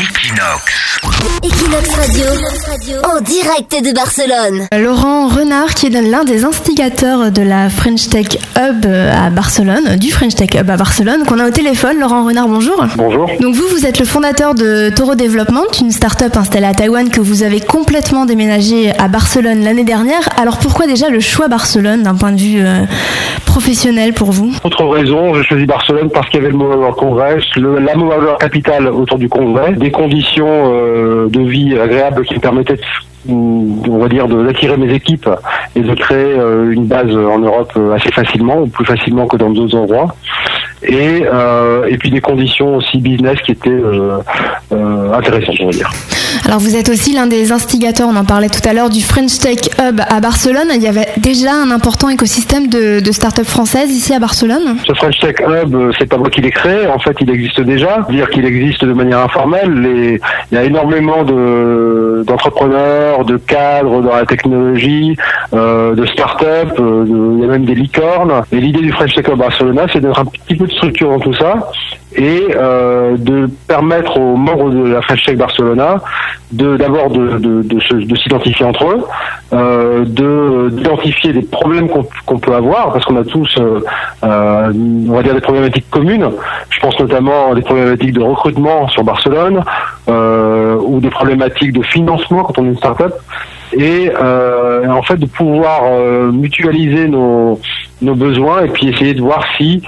Equinox. Equinox Radio, en direct de Barcelone. Laurent Renard, qui est l'un des instigateurs de la French Tech Hub à Barcelone, du French Tech Hub à Barcelone, qu'on a au téléphone. Laurent Renard, bonjour. Bonjour. Donc vous, vous êtes le fondateur de Toro Development, une start-up installée à Taïwan que vous avez complètement déménagé à Barcelone l'année dernière. Alors pourquoi déjà le choix Barcelone d'un point de vue euh, professionnel pour vous? Autre raison, j'ai choisi Barcelone parce qu'il y avait le Mobile Congress, le, la Mobile Capital autour du congrès, des conditions euh, de vie agréables qui me permettaient on va dire d'attirer mes équipes et de créer euh, une base en Europe euh, assez facilement, plus facilement que dans d'autres endroits. Et, et puis des conditions aussi business qui étaient intéressantes, on va dire. Alors vous êtes aussi l'un des instigateurs, on en parlait tout à l'heure, du French Tech Hub à Barcelone. Il y avait déjà un important écosystème de, start-up françaises ici à Barcelone. Ce French Tech Hub, c'est pas moi qui l'ai créé, en fait il existe déjà. Dire qu'il existe de manière informelle, il y a énormément de, d'entrepreneurs, de cadres dans la technologie, euh, de start-up, euh, il y a même des licornes. Et l'idée du French Tech Hub Barcelona, c'est d'être un petit peu de structure dans tout ça et euh, de permettre aux membres de la French Tech Barcelona de d'abord de, de, de, s'identifier entre eux, euh, de d'identifier des problèmes qu'on qu'on peut avoir parce qu'on a tous, euh, euh, on va dire des problématiques communes. Je pense notamment à des problématiques de recrutement sur Barcelone euh, ou des problématiques de financement quand on est une start-up et euh, en fait de pouvoir mutualiser nos, nos besoins et puis essayer de voir si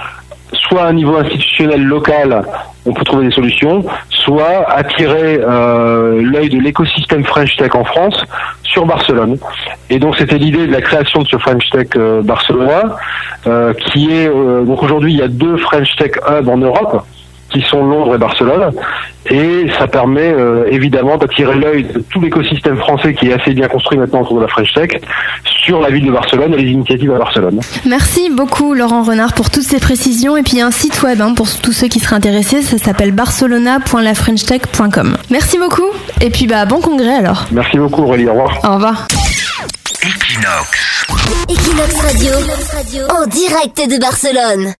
soit à un niveau institutionnel local, on peut trouver des solutions, soit attirer euh, l'œil de l'écosystème French Tech en France sur Barcelone. Et donc c'était l'idée de la création de ce French Tech euh, euh, qui est euh, donc aujourd'hui il y a deux French Tech Hub en Europe qui sont Londres et Barcelone, et ça permet euh, évidemment d'attirer l'œil de tout l'écosystème français qui est assez bien construit maintenant autour de la French Tech sur la ville de Barcelone et les initiatives à Barcelone. Merci beaucoup Laurent Renard pour toutes ces précisions et puis il y a un site web hein, pour tous ceux qui seraient intéressés, ça s'appelle barcelona.lafrenchtech.com. Merci beaucoup et puis bah bon congrès alors. Merci beaucoup Aurélie, au revoir. Au revoir. Equinox Radio, en direct de Barcelone.